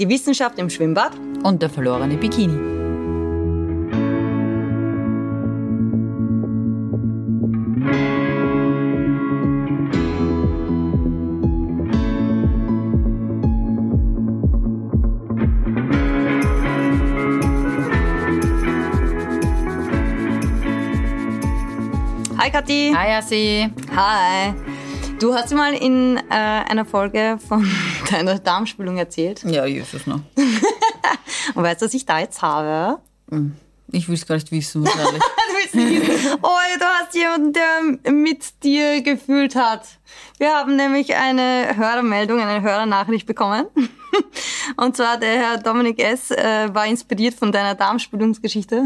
Die Wissenschaft im Schwimmbad. Und der verlorene Bikini. Hi Kathi. Hi Assi. Hi. Du hast mal in äh, einer Folge von deiner Darmspülung erzählt. Ja, Jesus noch. Und weißt du, was ich da jetzt habe? Ich will es gar nicht wissen, wahrscheinlich. Du willst nicht wissen. Oh, du hast jemanden, der mit dir gefühlt hat. Wir haben nämlich eine Hörermeldung, eine Hörernachricht bekommen. Und zwar der Herr Dominik S. Äh, war inspiriert von deiner Darmspülungsgeschichte.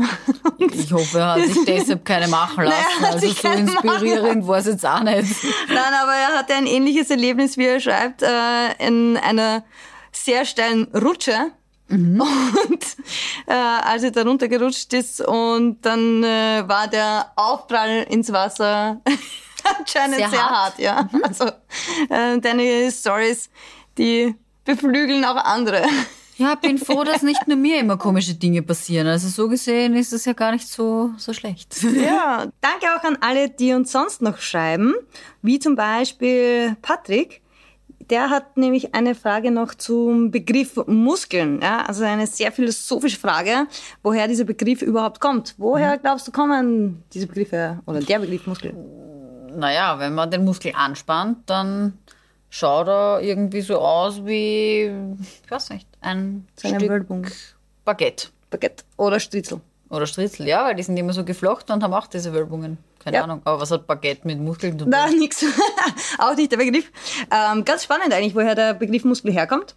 ich hoffe, er hat sich deshalb keine machen lassen. Hat also so inspirierend war es jetzt auch nicht. Nein, aber er hatte ein ähnliches Erlebnis, wie er schreibt, äh, in einer sehr steilen Rutsche. Und äh, als er da runtergerutscht ist und dann äh, war der Aufprall ins Wasser anscheinend sehr, Sehr hart. hart. ja. Also äh, deine Stories, die beflügeln auch andere. Ja, bin froh, dass nicht nur mir immer komische Dinge passieren. Also so gesehen ist es ja gar nicht so, so schlecht. Ja, danke auch an alle, die uns sonst noch schreiben, wie zum Beispiel Patrick. Der hat nämlich eine Frage noch zum Begriff Muskeln. Ja, also eine sehr philosophische Frage, woher dieser Begriff überhaupt kommt. Woher glaubst du kommen diese Begriffe oder der Begriff Muskel? Naja, wenn man den Muskel anspannt, dann schaut er irgendwie so aus wie, ich weiß nicht, ein Stück Wölbung. Baguette. Baguette oder Stritzel. Oder Stritzel, ja, weil die sind immer so geflochten und haben auch diese Wölbungen. Keine Ja. Ahnung. Aber was hat Baguette mit Muskeln zu tun? Na, nix. auch nicht der Begriff. Ähm, ganz spannend eigentlich, woher der Begriff Muskel herkommt.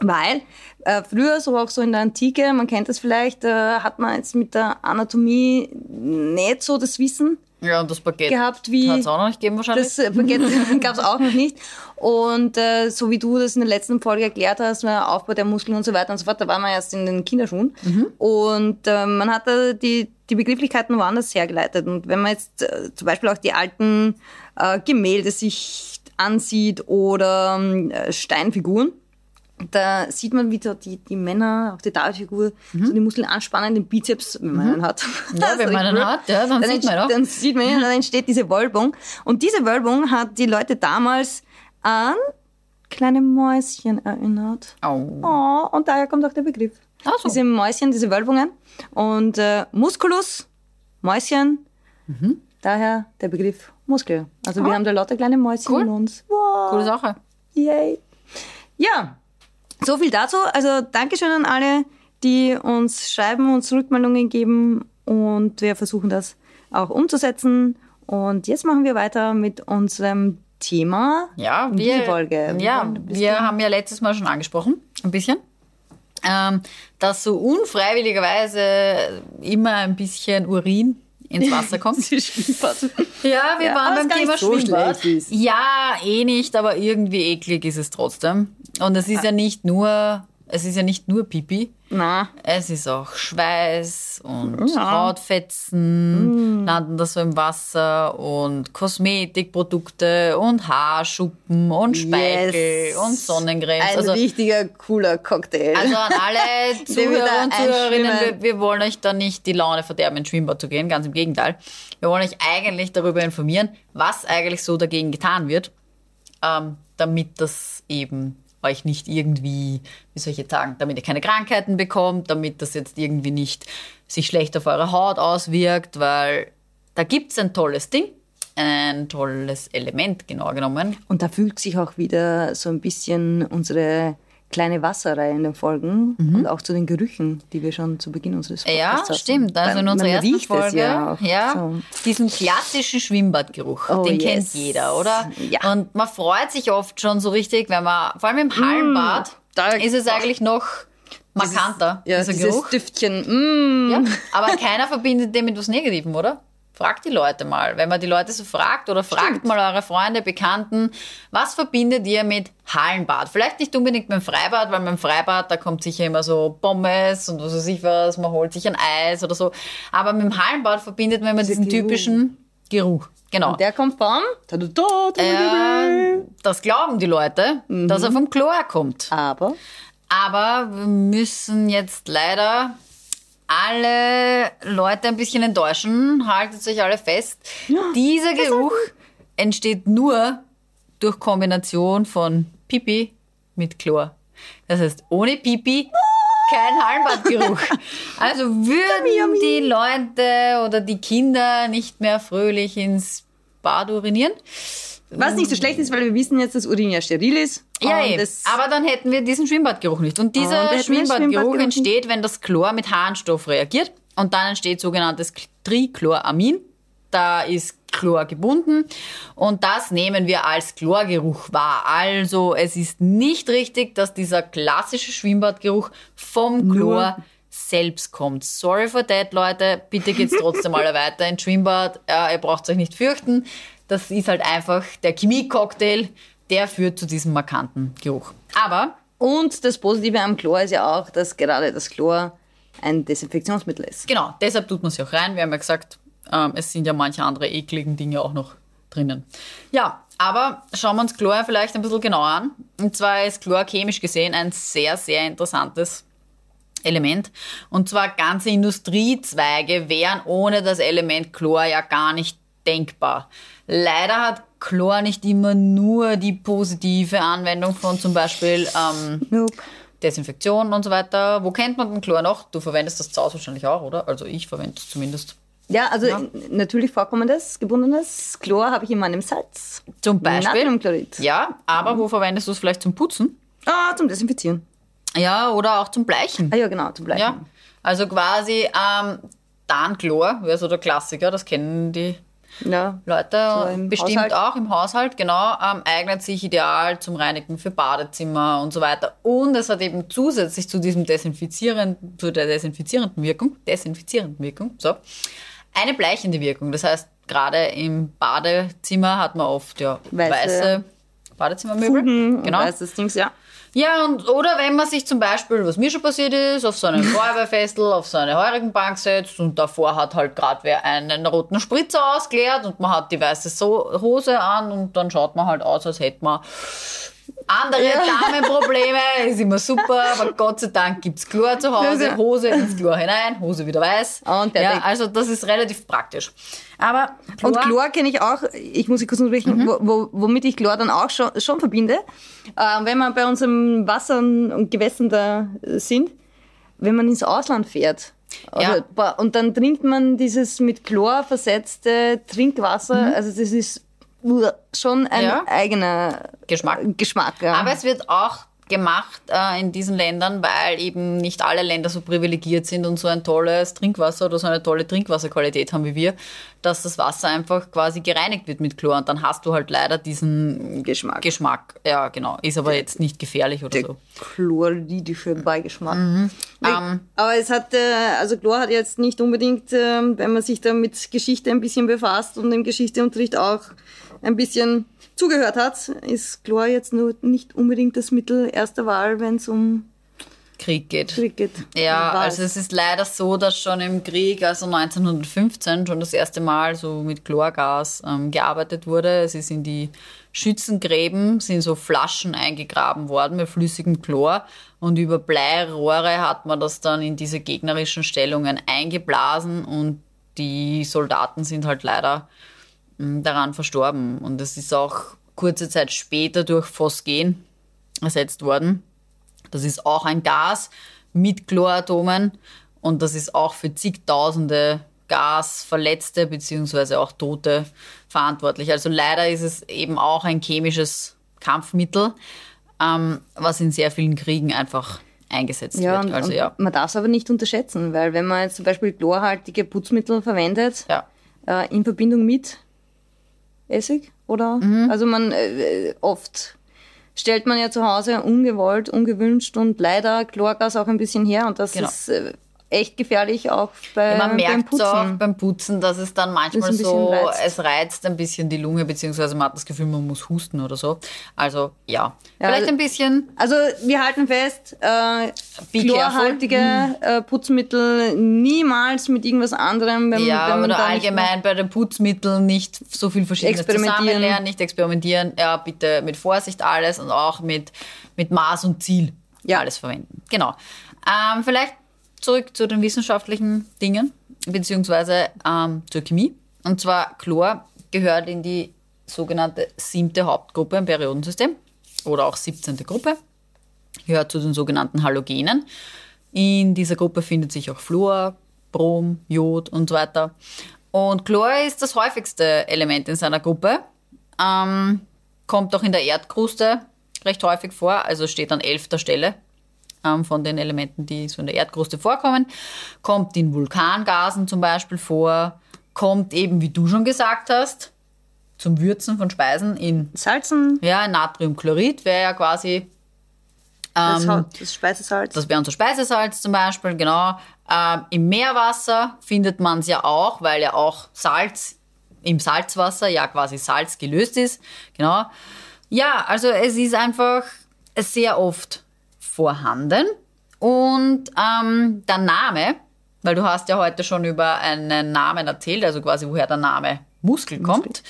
Weil äh, früher, so auch so in der Antike, man kennt das vielleicht, äh, hat man jetzt mit der Anatomie nicht so das Wissen Ja, und das Baguette gehabt, wie hat es auch noch nicht gegeben wahrscheinlich. das Baguette gab es auch noch nicht. Und äh, so wie du das in der letzten Folge erklärt hast, der Aufbau der Muskeln und so weiter und so fort, da waren wir erst in den Kinderschuhen. Und äh, man hat da die, die Begrifflichkeiten woanders hergeleitet. Und wenn man jetzt äh, zum Beispiel auch die alten äh, Gemälde sich ansieht oder äh, Steinfiguren, da sieht man, wie da die, die Männer, auch die Davidfigur, so die Muskeln anspannen, den Bizeps, wenn man einen hat. Mhm. Ja, wenn man einen hat, ja, dann sieht man auch. Dann sieht man, dann entsteht diese Wölbung. Und diese Wölbung hat die Leute damals an kleine Mäuschen erinnert. Au. Oh, und daher kommt auch der Begriff. Ach so. Diese Mäuschen, diese Wölbungen. Und äh, Musculus, Mäuschen, daher der Begriff Muskel. Also wir Ah. haben da lauter kleine Mäuschen Cool. in uns. Wow. Coole Sache. Yay. Ja, so viel dazu. Also Dankeschön an alle, die uns schreiben, uns Rückmeldungen geben und wir versuchen das auch umzusetzen. Und jetzt machen wir weiter mit unserem Thema. Ja, wir, Folge. ja, wir haben ja letztes Mal schon angesprochen, ein bisschen, ähm, dass so unfreiwilligerweise immer ein bisschen Urin ins Wasser kommt. Ja, wir Ja, waren beim Thema so Schwimmbad. Ja, eh nicht, aber irgendwie eklig ist es trotzdem. Und es ist ja nicht nur, es ist ja nicht nur Pipi. Na, Es ist auch Schweiß und Ja. Hautfetzen landen da so im Wasser und Kosmetikprodukte und Haarschuppen und Speichel Yes. und Sonnencreme. ein Also, richtiger cooler Cocktail. also an alle Zuhörer und Zuhörerinnen, wir, wir wollen euch da nicht die Laune verderben, ins Schwimmbad zu gehen, ganz im Gegenteil. Wir wollen euch eigentlich darüber informieren, was eigentlich so dagegen getan wird, ähm, damit das eben euch nicht irgendwie, wie soll ich jetzt sagen, damit ihr keine Krankheiten bekommt, damit das jetzt irgendwie nicht sich schlecht auf eure Haut auswirkt, weil da gibt's ein tolles Ding, ein tolles Element, genau genommen. Und da fühlt sich auch wieder so ein bisschen unsere kleine Wasserreihe in den Folgen und auch zu den Gerüchen, die wir schon zu Beginn unseres Mhm. Ja, Podcasts hatten. stimmt. Also in unserer ersten Folge, ja, ja, so. diesen klassischen Schwimmbadgeruch, Oh, den kennt yes. jeder, oder? Ja. Und man freut sich oft schon so richtig, wenn man, vor allem im Hallenbad, Mm, da- ist es eigentlich noch markanter, Ja, dieser dieses Geruch. Düftchen. Mm. Ja, aber keiner verbindet den mit was Negativem, oder? Fragt die Leute mal. Wenn man die Leute so fragt oder fragt mal eure Freunde, Bekannten, was verbindet ihr mit Hallenbad? Vielleicht nicht unbedingt mit dem Freibad, weil beim Freibad, da kommt sicher immer so Pommes und was weiß ich was, man holt sich ein Eis oder so. Aber mit dem Hallenbad verbindet man immer diesen Geruch. typischen Geruch. Genau. Und der kommt da, Äh, das glauben die Leute, Mhm. dass er vom Chlor kommt. Aber Aber wir müssen jetzt leider alle Leute ein bisschen enttäuschen. Haltet euch alle fest. Dieser Geruch entsteht nur durch Kombination von Pipi mit Chlor. Das heißt, ohne Pipi kein Hallenbadgeruch. Also würden die Leute oder die Kinder nicht mehr fröhlich ins Bad urinieren. Was nicht so schlecht ist, weil wir wissen jetzt, dass Urin ja steril ist. Ja, aber dann hätten wir diesen Schwimmbadgeruch nicht. Und dieser Und wir Schwimmbadgeruch Schwimmbadgeruch entsteht, wenn das Chlor mit Harnstoff reagiert. Und dann entsteht sogenanntes Trichloramin. Da ist Chlor gebunden. Und das nehmen wir als Chlorgeruch wahr. Also es ist nicht richtig, dass dieser klassische Schwimmbadgeruch vom Chlor selbst kommt. Sorry for that, Leute. Bitte geht's trotzdem alle weiter ins Schwimmbad. Äh, ihr braucht euch nicht fürchten. Das ist halt einfach der Chemie-Cocktail, der führt zu diesem markanten Geruch. Aber Und das Positive am Chlor ist ja auch, dass gerade das Chlor ein Desinfektionsmittel ist. genau, deshalb tut man es auch rein. Wir haben ja gesagt, ähm, es sind ja manche andere ekligen Dinge auch noch drinnen. Ja, aber schauen wir uns Chlor vielleicht ein bisschen genauer an. Und zwar ist Chlor chemisch gesehen ein sehr, sehr interessantes Element. Und zwar ganze Industriezweige wären ohne das Element Chlor ja gar nicht denkbar. Leider hat Chlor nicht immer nur die positive Anwendung von zum Beispiel ähm, Nope. Desinfektion und so weiter. Wo kennt man den Chlor noch? Du verwendest das zu Hause wahrscheinlich auch, oder? Also ich verwende es zumindest. Ja, also natürlich vorkommendes, gebundenes Chlor habe ich in meinem Salz. Zum Beispiel. Natriumchlorid. Ja, aber wo verwendest du es vielleicht zum Putzen? Ah, zum Desinfizieren. Ja, oder auch zum Bleichen. Ah ja, genau, zum Bleichen. Ja, also quasi ähm, Darnchlor wäre so der Klassiker, das kennen die Ja. Leute So im bestimmt Haushalt. auch im Haushalt, genau, ähm, eignet sich ideal zum Reinigen für Badezimmer und so weiter. Und es hat eben zusätzlich zu diesem desinfizierenden, zu der desinfizierenden Wirkung, desinfizierenden Wirkung, so, eine bleichende Wirkung. Das heißt, gerade im Badezimmer hat man oft ja weiße, Weiße Badezimmermöbel. Fugen genau. weißes Dings, ja. Ja, und, oder wenn man sich zum Beispiel, was mir schon passiert ist, auf so einem Feuerwehrfestel, auf so eine Heurigenbank setzt und davor hat halt gerade wer einen roten Spritzer ausgeleert und man hat die weiße so Hose an und dann schaut man halt aus, als hätte man andere Damenprobleme, ist immer super, aber Gott sei Dank gibt's Chlor zu Hause, Ja. Hose ins Chlor hinein, Hose wieder weiß. Und ja, also das ist relativ praktisch. Aber Und Chlor kenne ich auch, ich muss ich kurz unterbrechen, Mhm. wo, wo, womit ich Chlor dann auch schon, schon verbinde. Äh, wenn man bei unserem Wasser und Gewässern da sind, wenn man ins Ausland fährt. Also, Ja. boah, Und dann trinkt man dieses mit Chlor versetzte Trinkwasser. Mhm. Also das ist schon ein Ja. eigener Geschmack. Geschmack. Ja. Aber es wird auch gemacht äh, in diesen Ländern, weil eben nicht alle Länder so privilegiert sind und so ein tolles Trinkwasser oder so eine tolle Trinkwasserqualität haben wie wir, dass das Wasser einfach quasi gereinigt wird mit Chlor und dann hast du halt leider diesen Geschmack. Geschmack. Ja, genau. Ist aber jetzt nicht gefährlich oder der so. chloridische Beigeschmack. Ähm, Aber es hat, äh, also Chlor hat jetzt nicht unbedingt, ähm, wenn man sich da mit Geschichte ein bisschen befasst und im Geschichteunterricht auch ein bisschen zugehört hat, ist Chlor jetzt nur nicht unbedingt das Mittel erster Wahl, wenn es um Krieg geht. Krieg geht. Ja, also es. ist leider so, dass schon im Krieg, also 1915, schon das erste Mal so mit Chlorgas ähm, gearbeitet wurde. Es ist in die Schützengräben, sind so Flaschen eingegraben worden mit flüssigem Chlor und über Bleirohre hat man das dann in diese gegnerischen Stellungen eingeblasen und die Soldaten sind halt leider daran verstorben. Und es ist auch kurze Zeit später durch Phosgen ersetzt worden. Das ist auch ein Gas mit Chloratomen und das ist auch für zigtausende Gasverletzte beziehungsweise auch Tote verantwortlich. Also leider ist es eben auch ein chemisches Kampfmittel, ähm, was in sehr vielen Kriegen einfach eingesetzt ja, wird. und, Also ja, man darf es aber nicht unterschätzen, weil wenn man jetzt zum Beispiel chlorhaltige Putzmittel verwendet, ja. äh, in Verbindung mit Essig oder Mhm. also man äh, oft stellt man ja zu Hause ungewollt, ungewünscht und leider Chlorgas auch ein bisschen her und das Genau. ist äh, echt gefährlich auch bei Ja, man merkt Putzen. auch beim Putzen, dass es dann manchmal so, reizt. es reizt ein bisschen die Lunge, beziehungsweise man hat das Gefühl, man muss husten oder so. Also ja, Ja, vielleicht also- ein bisschen Also wir halten fest, äh, chlorhaltige äh, Putzmittel niemals mit irgendwas anderem, wenn, Ja, wenn man oder allgemein bei den Putzmitteln nicht so viel Verschiedenes Experimentieren. zusammenlernen, nicht experimentieren. Ja, bitte mit Vorsicht alles und auch mit, mit Maß und Ziel. Ja. alles verwenden. Genau. Ähm, vielleicht zurück zu den wissenschaftlichen Dingen, beziehungsweise ähm, zur Chemie. Und zwar Chlor gehört in die sogenannte siebte Hauptgruppe im Periodensystem oder auch 17. Gruppe. Gehört zu den sogenannten Halogenen. In dieser Gruppe findet sich auch Fluor, Brom, Jod und so weiter. Und Chlor ist das häufigste Element in seiner Gruppe. Ähm, kommt auch in der Erdkruste recht häufig vor, also steht an elfter Stelle ähm, von den Elementen, die so in der Erdkruste vorkommen. Kommt in Vulkangasen zum Beispiel vor, kommt eben, wie du schon gesagt hast, zum Würzen von Speisen in Salzen, ja, Natriumchlorid wäre ja quasi das, ähm, das Speisesalz. das wäre unser Speisesalz zum Beispiel, genau. Ähm, Im Meerwasser findet man es ja auch, weil ja auch Salz im Salzwasser ja quasi Salz gelöst ist. Genau. Ja, also es ist einfach sehr oft vorhanden. Und ähm, der Name, weil du hast ja heute schon über einen Namen erzählt, also quasi woher der Name Muskel kommt,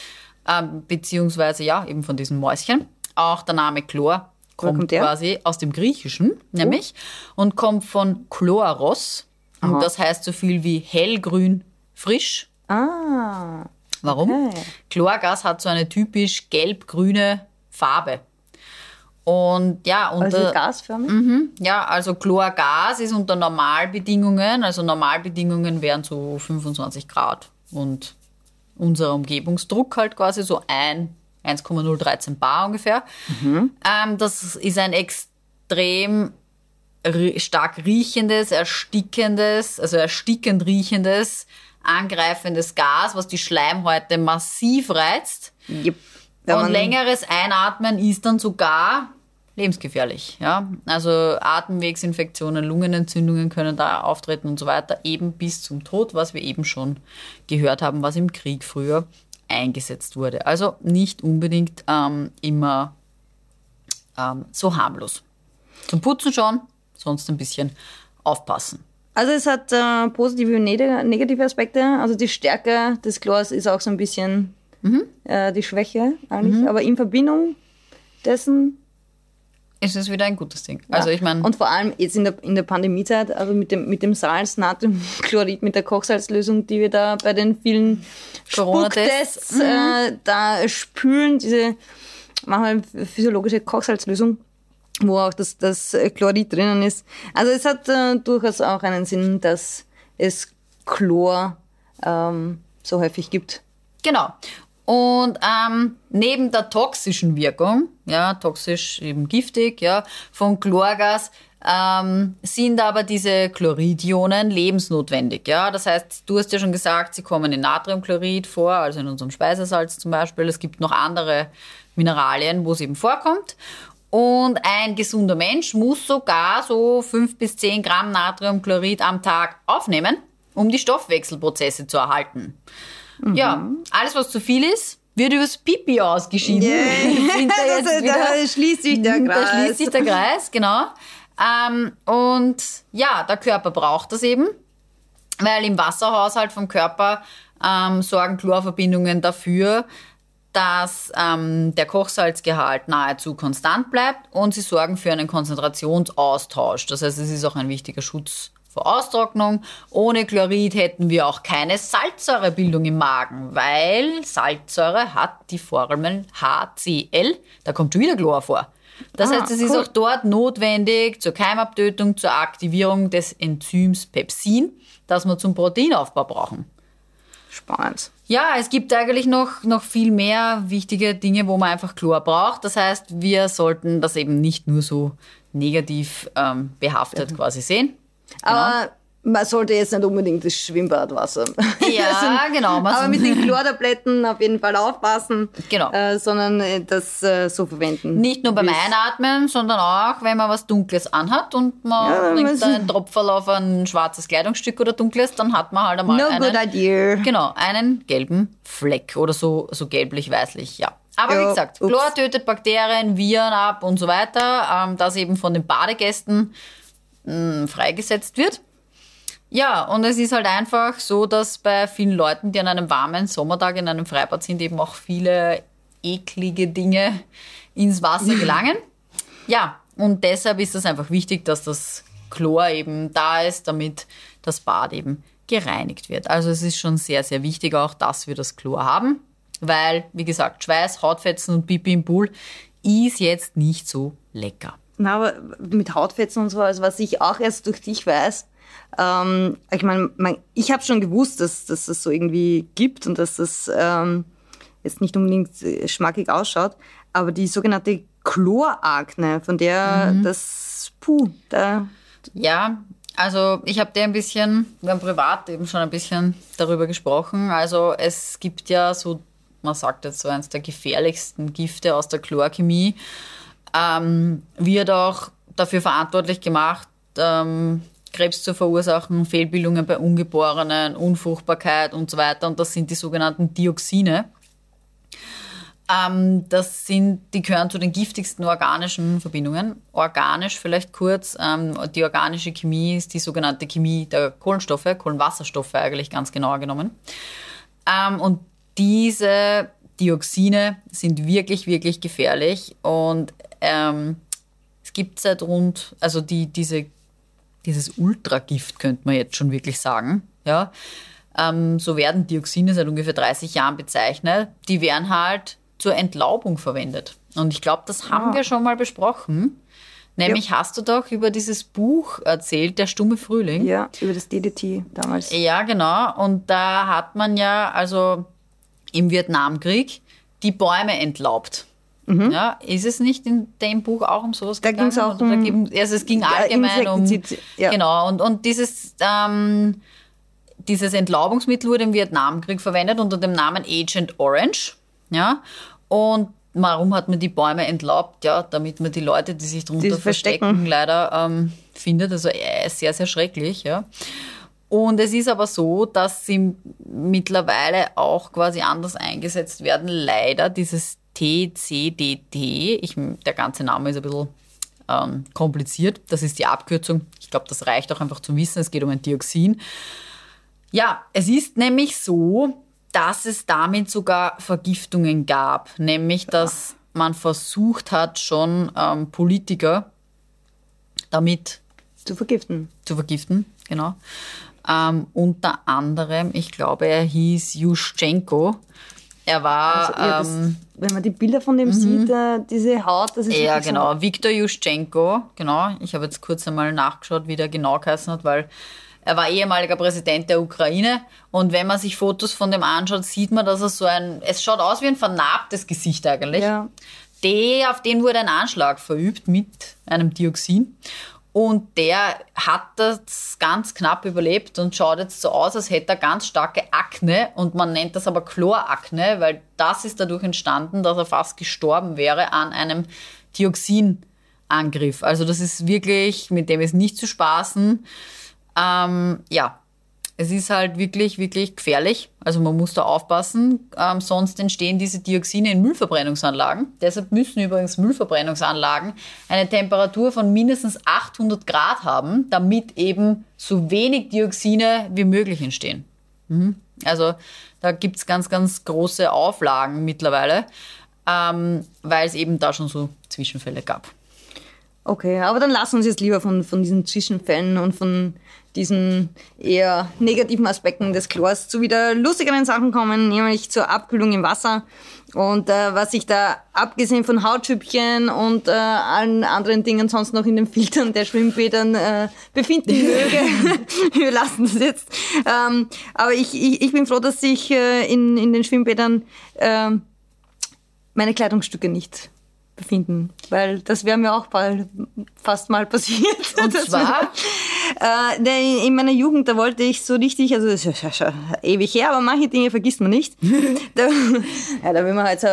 ähm, beziehungsweise ja, eben von diesem Mäuschen. Auch der Name Chlor kommt, kommt quasi aus dem Griechischen, nämlich, und kommt von Chloros. Und das heißt so viel wie hellgrün, frisch. Ah, Warum? Okay. Chlorgas hat so eine typisch gelb-grüne Farbe. Und ja, unter, also gasförmig. ja, also Chlorgas ist unter Normalbedingungen, also Normalbedingungen wären so 25 Grad und unser Umgebungsdruck halt quasi so ein 1,013 Bar ungefähr. Ähm, das ist ein extrem stark riechendes, erstickendes, also erstickend riechendes, angreifendes Gas, was die Schleimhäute massiv reizt. Yep. Wenn Und längeres Einatmen ist dann sogar lebensgefährlich. Ja? Also Atemwegsinfektionen, Lungenentzündungen können da auftreten und so weiter, eben bis zum Tod, was wir eben schon gehört haben, was im Krieg früher eingesetzt wurde. Also nicht unbedingt ähm, immer ähm, so harmlos. Zum Putzen schon, sonst ein bisschen aufpassen. Also es hat äh, positive und neg- negative Aspekte. Also die Stärke des Chlors ist auch so ein bisschen äh, die Schwäche eigentlich. Aber in Verbindung dessen. Ist es wieder ein gutes Ding. Also ja. ich meine, Und vor allem jetzt in der, in der Pandemiezeit, also mit dem, mit dem Salz, Natriumchlorid, mit der Kochsalzlösung, die wir da bei den vielen Corona-Tests. Äh, da spülen, diese machen wir physiologische Kochsalzlösung, wo auch das, das Chlorid drinnen ist. Also es hat äh, durchaus auch einen Sinn, dass es Chlor ähm, so häufig gibt. Genau. Und ähm, neben der toxischen Wirkung, ja, toxisch eben giftig, ja, von Chlorgas, ähm, sind aber diese Chloridionen lebensnotwendig. Ja, das heißt, du hast ja schon gesagt, sie kommen in Natriumchlorid vor, also in unserem Speisesalz zum Beispiel. Es gibt noch andere Mineralien, wo es eben vorkommt. Und ein gesunder Mensch muss sogar so fünf bis zehn Gramm Natriumchlorid am Tag aufnehmen, um die Stoffwechselprozesse zu erhalten. Ja, alles, was zu viel ist, wird übers Pipi ausgeschieden. Finde da jetzt da, wieder- da schließt sich der da Kreis. schließt sich der Kreis, genau. Ähm, und ja, der Körper braucht das eben, weil im Wasserhaushalt vom Körper ähm, sorgen Chlorverbindungen dafür, dass ähm, der Kochsalzgehalt nahezu konstant bleibt und sie sorgen für einen Konzentrationsaustausch. Das heißt, es ist auch ein wichtiger Schutz vor Austrocknung. Ohne Chlorid hätten wir auch keine Salzsäurebildung im Magen, weil Salzsäure hat die Formel HCl. Da kommt schon wieder Chlor vor. Das Ah, heißt, es ist cool. auch dort notwendig zur Keimabtötung, zur Aktivierung des Enzyms Pepsin, das wir zum Proteinaufbau brauchen. Spannend. Ja, es gibt eigentlich noch, noch viel mehr wichtige Dinge, wo man einfach Chlor braucht. Das heißt, wir sollten das eben nicht nur so negativ ähm, behaftet quasi sehen. Aber man sollte jetzt nicht unbedingt das Schwimmbadwasser. Ja, genau. Man Aber mit den Chlortabletten auf jeden Fall aufpassen. Genau. Äh, sondern äh, das äh, so verwenden. Nicht nur beim Einatmen, sondern auch, wenn man was Dunkles anhat und man Ja, nimmt einen Tropferl auf ein schwarzes Kleidungsstück oder Dunkles, dann hat man halt einmal No einen, good idea. Genau, einen gelben Fleck oder so, so gelblich-weißlich, ja. Aber wie Ja, gesagt, ups. Chlor tötet Bakterien, Viren ab und so weiter, ähm, das eben von den Badegästen mh, freigesetzt wird. Ja, und es ist halt einfach so, dass bei vielen Leuten, die an einem warmen Sommertag in einem Freibad sind, eben auch viele eklige Dinge ins Wasser gelangen. Ja, und deshalb ist es einfach wichtig, dass das Chlor eben da ist, damit das Bad eben gereinigt wird. Also es ist schon sehr, sehr wichtig auch, dass wir das Chlor haben, weil, wie gesagt, Schweiß, Hautfetzen und Pipi im Pool ist jetzt nicht so lecker. Na, aber mit Hautfetzen und so, also was ich auch erst durch dich weiß, ähm, ich meine, mein, ich habe schon gewusst, dass, dass das so irgendwie gibt und dass das ähm, jetzt nicht unbedingt äh, schmackig ausschaut, aber die sogenannte Chlorakne, von der mhm. das, puh, da... Ja, also ich habe dir ein bisschen, wir haben privat eben schon ein bisschen darüber gesprochen. Also es gibt ja so, man sagt jetzt so eins der gefährlichsten Gifte aus der Chlorchemie, ähm, wird auch dafür verantwortlich gemacht, ähm, Krebs zu verursachen, Fehlbildungen bei Ungeborenen, Unfruchtbarkeit und so weiter. Und das sind die sogenannten Dioxine. Ähm, das sind, die gehören zu den giftigsten organischen Verbindungen. Organisch vielleicht kurz. Ähm, die organische Chemie ist die sogenannte Chemie der Kohlenstoffe, Kohlenwasserstoffe eigentlich ganz genauer genommen. Ähm, und diese Dioxine sind wirklich, wirklich gefährlich und ähm, es gibt seit rund, also die, diese, dieses Ultragift könnte man jetzt schon wirklich sagen, ja. Ähm, so werden Dioxine seit ungefähr 30 Jahren bezeichnet. Die werden halt zur Entlaubung verwendet. Und ich glaube, das haben ah. wir schon mal besprochen. Nämlich ja. hast du doch über dieses Buch erzählt, Der stumme Frühling. Ja, über das DDT damals. Ja, genau. Und da hat man ja also im Vietnamkrieg die Bäume entlaubt. Mhm. Ja, ist es nicht in dem Buch auch um sowas da gegangen? Ging's auch um, ging es Also es ging allgemein um... Ja. Genau, und, und dieses... Ähm, dieses Entlaubungsmittel wurde im Vietnamkrieg verwendet unter dem Namen Agent Orange. Ja, und warum hat man die Bäume entlaubt? Ja, damit man die Leute, die sich darunter die verstecken, verstecken, leider ähm, findet. Also äh, sehr, sehr schrecklich, ja. Und es ist aber so, dass sie mittlerweile auch quasi anders eingesetzt werden. Leider dieses TCDT, ich, der ganze Name ist ein bisschen ähm, kompliziert. Das ist die Abkürzung. Ich glaube, das reicht auch einfach zum Wissen. Es geht um ein Dioxin. Ja, es ist nämlich so, dass es damit sogar Vergiftungen gab, nämlich dass man versucht hat, schon ähm, Politiker damit zu vergiften. Zu vergiften, genau. Ähm, unter anderem, ich glaube, er hieß Juschenko. Er war. Also, ja, das, ähm, wenn man die Bilder von dem mhm. sieht, äh, diese Haut, das ist. Ja, genau. So Viktor Juschenko, genau. Ich habe jetzt kurz einmal nachgeschaut, wie der genau geheißen hat, weil er war ehemaliger Präsident der Ukraine und wenn man sich Fotos von dem anschaut, sieht man, dass er so ein, es schaut aus wie ein vernarbtes Gesicht eigentlich. Ja. Der, auf den wurde ein Anschlag verübt mit einem Dioxin. Und der hat das ganz knapp überlebt und schaut jetzt so aus, als hätte er ganz starke Akne. Und man nennt das aber Chlorakne, weil das ist dadurch entstanden, dass er fast gestorben wäre an einem Dioxinangriff. Also das ist wirklich, mit dem ist nicht zu spaßen. Ähm, ja, es ist halt wirklich, wirklich gefährlich. Also man muss da aufpassen. Ähm, sonst entstehen diese Dioxine in Müllverbrennungsanlagen. Deshalb müssen übrigens Müllverbrennungsanlagen eine Temperatur von mindestens 800 Grad haben, damit eben so wenig Dioxine wie möglich entstehen. Mhm. Also da gibt es ganz, ganz große Auflagen mittlerweile, ähm, weil es eben da schon so Zwischenfälle gab. Okay, aber dann lassen wir uns jetzt lieber von, von diesen Zwischenfällen und von diesen eher negativen Aspekten des Chlors zu wieder lustigeren Sachen kommen, nämlich zur Abkühlung im Wasser. Und äh, was ich da abgesehen von Hautschüppchen und äh, allen anderen Dingen sonst noch in den Filtern der Schwimmbädern äh, befinden möge, wir lassen das jetzt. Ähm, aber ich, ich, ich bin froh, dass ich äh, in, in den Schwimmbädern äh, meine Kleidungsstücke nicht befinden, weil das wäre mir auch bald fast mal passiert. Und zwar? Äh, in meiner Jugend, da wollte ich so richtig, also das ist ja schon ewig her, aber manche Dinge vergisst man nicht. da, ja, da will man halt so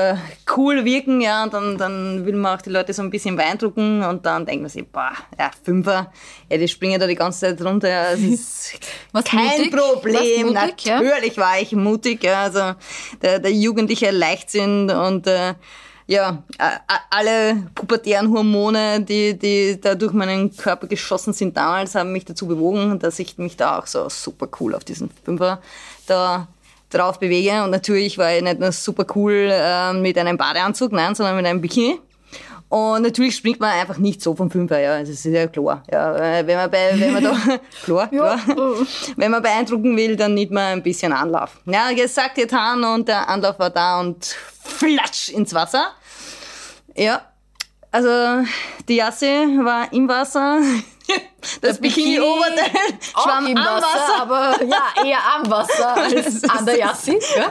cool wirken, ja, und dann, dann will man auch die Leute so ein bisschen beeindrucken und dann denkt man sich, boah, ja, Fünfer, ja, die springen da die ganze Zeit runter, ja, das ist Was kein mutig? Problem. Mutig, Natürlich ja? war ich mutig, ja, also der, der jugendliche Leichtsinn und äh, ja, alle pubertären Hormone, die, die da durch meinen Körper geschossen sind damals, haben mich dazu bewogen, dass ich mich da auch so super cool auf diesen Fünfer da drauf bewege. Und natürlich war ich nicht nur super cool äh, mit einem Badeanzug, nein, sondern mit einem Bikini. Und natürlich springt man einfach nicht so vom Fünfer, ja, das ist ja klar. Ja, äh, wenn man bei, wenn man da, klar, klar. Wenn man beeindrucken will, dann nimmt man ein bisschen Anlauf. Ja, gesagt, getan und der Anlauf war da und flatsch ins Wasser. Ja, also die Jasse war im Wasser. Das Bikini-Oberteil schwamm im Wasser, Wasser. aber ja, eher am Wasser als an der Jassi. Ja?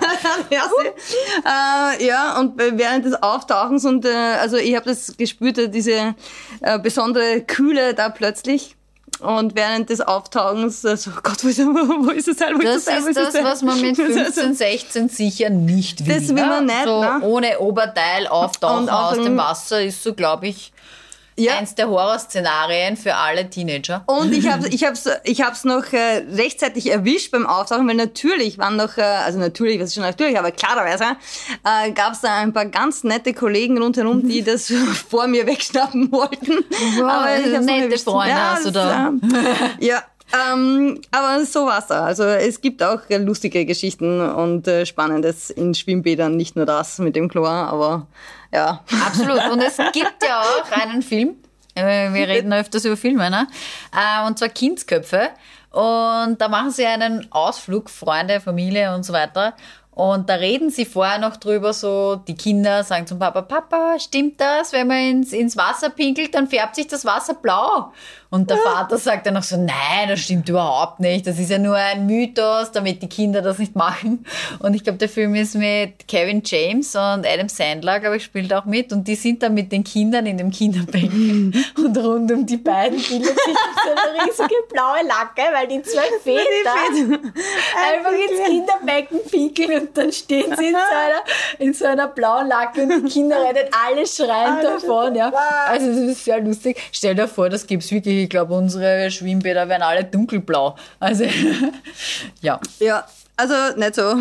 Jasse. Äh, ja, und während des Auftauchens und äh, also ich habe das gespürt, äh, diese äh, besondere Kühle da plötzlich. Und während des Auftauchens, äh, so Gott, wo ist, wo ist das Teil? Wo Das ist das, Teil? Wo ist das, Teil? was man mit 15, 16 sicher nicht will. Das will man ne? nicht, So ne? ohne Oberteil auftauchen Und aus dem Wasser ist so, glaube ich, Ja. eins der Horrorszenarien für alle Teenager. Und ich habe ich hab's, ich hab's noch äh, rechtzeitig erwischt beim Auftauchen, weil natürlich waren noch, äh, also natürlich, was ist schon natürlich, aber klarerweise äh, gab es da ein paar ganz nette Kollegen rundherum, die das vor mir wegschnappen wollten. aber ich nette. Freunde hast du da. äh, ja. Ähm, aber so war's da. Also es gibt auch lustige Geschichten und äh, Spannendes in Schwimmbädern, nicht nur das mit dem Chlor, aber ja. Absolut. Und es gibt ja auch einen Film. äh, Wir reden öfters über Filme, ne? Äh, Und zwar Kindsköpfe. Und da machen sie einen Ausflug, Freunde, Familie und so weiter. Und da reden sie vorher noch drüber, so die Kinder sagen zum Papa, Papa, stimmt das? Wenn man ins, ins Wasser pinkelt, dann färbt sich das Wasser blau. Und der Vater sagt dann noch so, nein, das stimmt überhaupt nicht. Das ist ja nur ein Mythos, damit die Kinder das nicht machen. Und ich glaube, der Film ist mit Kevin James und Adam Sandler, glaube ich, spielt auch mit. Und die sind dann mit den Kindern in dem Kinderbecken. und rund um die beiden bildet sich so eine riesige blaue Lacke, weil die zwei Väter einfach ins Kinderbecken pinkeln und dann stehen sie in so einer, in so einer blauen Lacke und die Kinder rennen alle schreiend davon. Ja. Also das ist sehr lustig. Stell dir vor, das gibt's wirklich. Ich glaube, unsere Schwimmbäder wären alle dunkelblau. Also ja. Ja, also nicht so.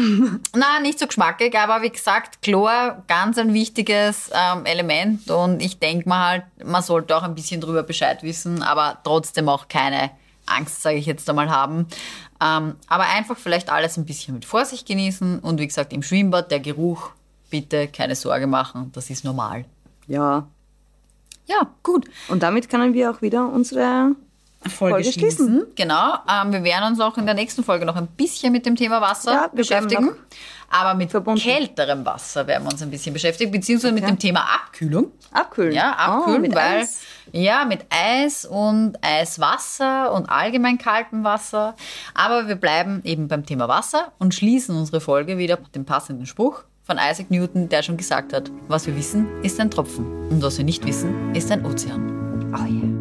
Na, nicht so geschmackig, aber wie gesagt, Chlor, ganz ein wichtiges ähm, Element und ich denke mal halt, man sollte auch ein bisschen drüber Bescheid wissen, aber trotzdem auch keine Angst, sage ich jetzt einmal, haben. Ähm, aber einfach vielleicht alles ein bisschen mit Vorsicht genießen und wie gesagt, im Schwimmbad, der Geruch, bitte keine Sorge machen, das ist normal. Ja. Ja, gut. Und damit können wir auch wieder unsere Folge schließen. Genau. Ähm, wir werden uns auch in der nächsten Folge noch ein bisschen mit dem Thema Wasser Ja, beschäftigen. Aber mit verbunden. kälterem Wasser werden wir uns ein bisschen beschäftigen, beziehungsweise mit Okay. dem Thema Abkühlung. abkühlen. Ja, Oh, abkühlen, mit weil Eis. Ja mit Eis und Eiswasser und allgemein kaltem Wasser. Aber wir bleiben eben beim Thema Wasser und schließen unsere Folge wieder mit dem passenden Spruch von Isaac Newton, der schon gesagt hat: Was wir wissen, ist ein Tropfen und was wir nicht wissen, ist ein Ozean. Oh yeah.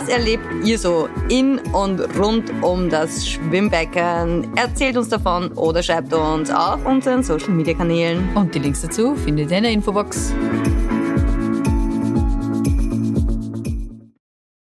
Was erlebt ihr so in und rund um das Schwimmbecken? Erzählt uns davon oder schreibt uns auf unseren Social Media Kanälen. Und die Links dazu findet ihr in der Infobox.